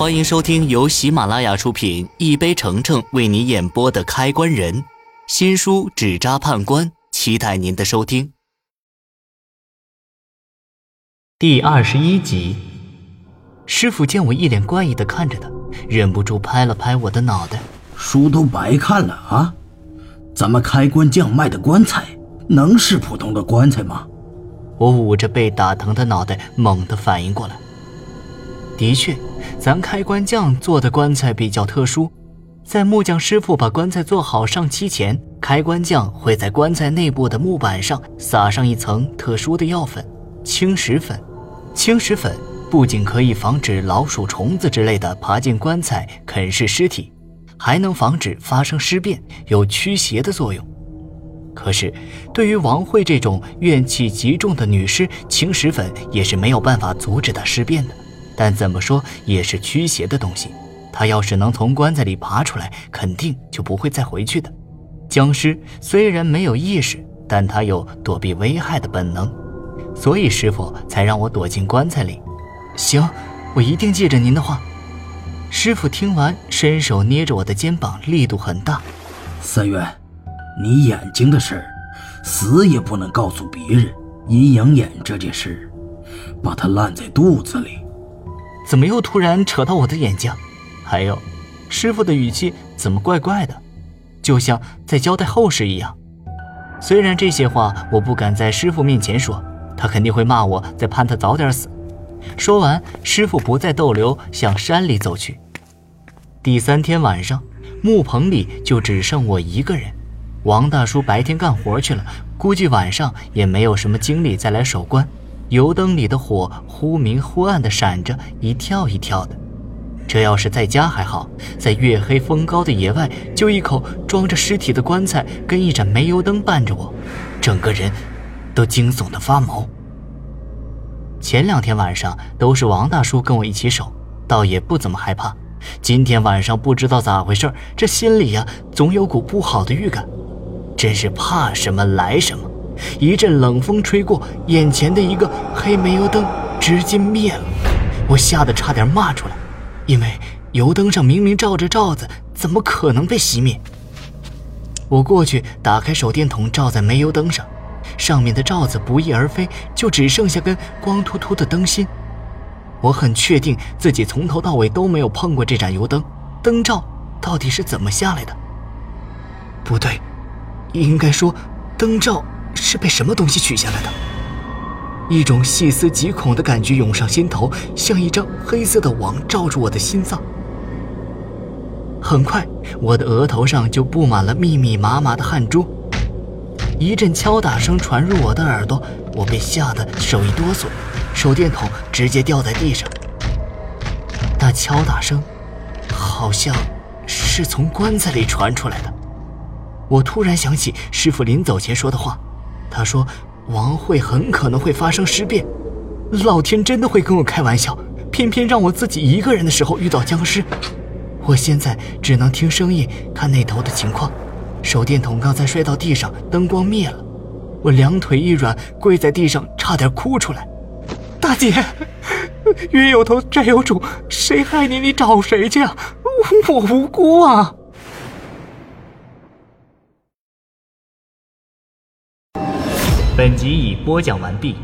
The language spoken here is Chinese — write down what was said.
欢迎收听由喜马拉雅出品、一杯橙橙为你演播的《开关人》新书《纸扎判官》，期待您的收听。第二十一集，师傅见我一脸怪异的看着他，忍不住拍了拍我的脑袋：“书都白看了啊！咱们开关匠卖的棺材，能是普通的棺材吗？”我捂着被打疼的脑袋，猛地反应过来。的确，咱开棺匠做的棺材比较特殊，在木匠师傅把棺材做好上漆前，开棺匠会在棺材内部的木板上撒上一层特殊的药粉——青石粉。青石粉不仅可以防止老鼠、虫子之类的爬进棺材啃噬尸体，还能防止发生尸变，有驱邪的作用。可是，对于王慧这种怨气极重的女尸，青石粉也是没有办法阻止她尸变的。但怎么说也是驱邪的东西，他要是能从棺材里爬出来，肯定就不会再回去的。僵尸虽然没有意识，但他有躲避危害的本能，所以师傅才让我躲进棺材里。行，我一定记着您的话。师傅听完，伸手捏着我的肩膀，力度很大。三元，你眼睛的事儿，死也不能告诉别人。阴阳眼这件事，把它烂在肚子里。怎么又突然扯到我的眼睛？还有，师傅的语气怎么怪怪的，就像在交代后事一样。虽然这些话我不敢在师傅面前说，他肯定会骂我，再盼他早点死。说完，师傅不再逗留，向山里走去。第三天晚上，木棚里就只剩我一个人。王大叔白天干活去了，估计晚上也没有什么精力再来守关。油灯里的火忽明忽暗的闪着，一跳一跳的。这要是在家还好，在月黑风高的野外，就一口装着尸体的棺材跟一盏煤油灯伴着我，整个人都惊悚的发毛。前两天晚上都是王大叔跟我一起守，倒也不怎么害怕。今天晚上不知道咋回事，这心里呀总有股不好的预感，真是怕什么来什么。一阵冷风吹过，眼前的一个黑煤油灯直接灭了，我吓得差点骂出来，因为油灯上明明照着罩子，怎么可能被熄灭？我过去打开手电筒，照在煤油灯上，上面的罩子不翼而飞，就只剩下根光秃秃的灯芯。我很确定自己从头到尾都没有碰过这盏油灯，灯罩到底是怎么下来的？不对，应该说灯罩。是被什么东西取下来的？一种细思极恐的感觉涌上心头，像一张黑色的网罩住我的心脏。很快，我的额头上就布满了密密麻麻的汗珠。一阵敲打声传入我的耳朵，我被吓得手一哆嗦，手电筒直接掉在地上。那敲打声，好像是从棺材里传出来的。我突然想起师傅临走前说的话。他说：“王慧很可能会发生尸变，老天真的会跟我开玩笑，偏偏让我自己一个人的时候遇到僵尸。我现在只能听声音看那头的情况。手电筒刚才摔到地上，灯光灭了，我两腿一软，跪在地上，差点哭出来。大姐，冤有头债有主，谁害你，你找谁去啊？我无辜啊！”本集已播讲完毕。